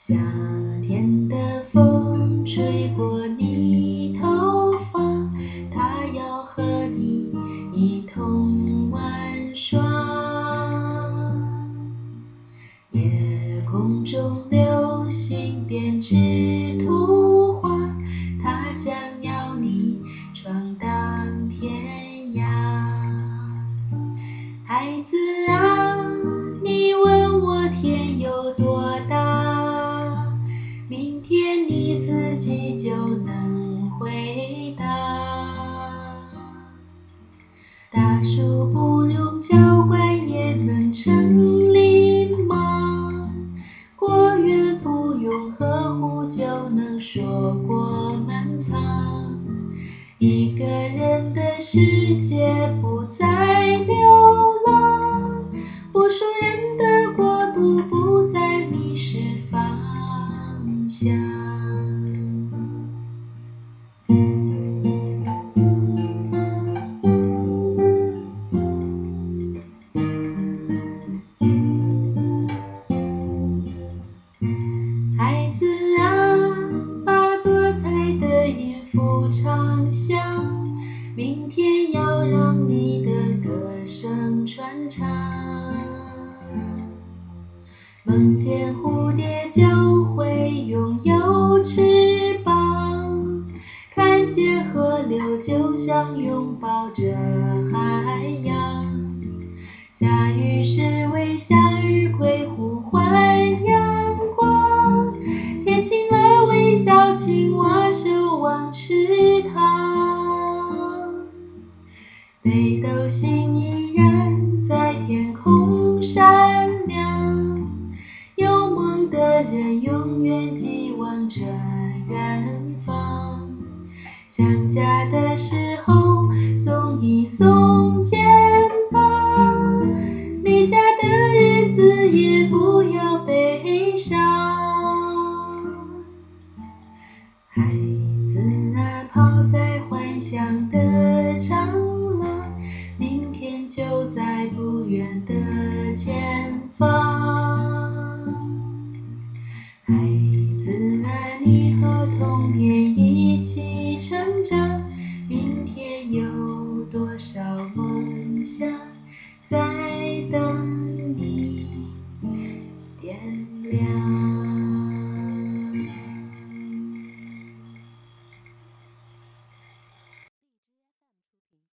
夏天的风吹过你头发，它要和你一同玩耍。夜空中流星编织图画，它想要你闯荡天涯。孩子啊，你自己就能回答。大树不用浇灌也能成林吗？果园不用呵护就能硕果满仓。一个人的世界不明天要让你的歌声传唱。梦见蝴蝶就会拥有翅膀，看见河流就像拥抱着海洋。下雨时为向日葵呼唤阳光，天晴了微笑青蛙守望池北斗星依然在天空闪亮，有梦的人永远寄望着远方。想家的时候松一松肩膀，离家的日子也不要悲伤。孩子啊，跑在幻想的长的前方。孩子啊，你和童年一起成长，明天有多少梦想？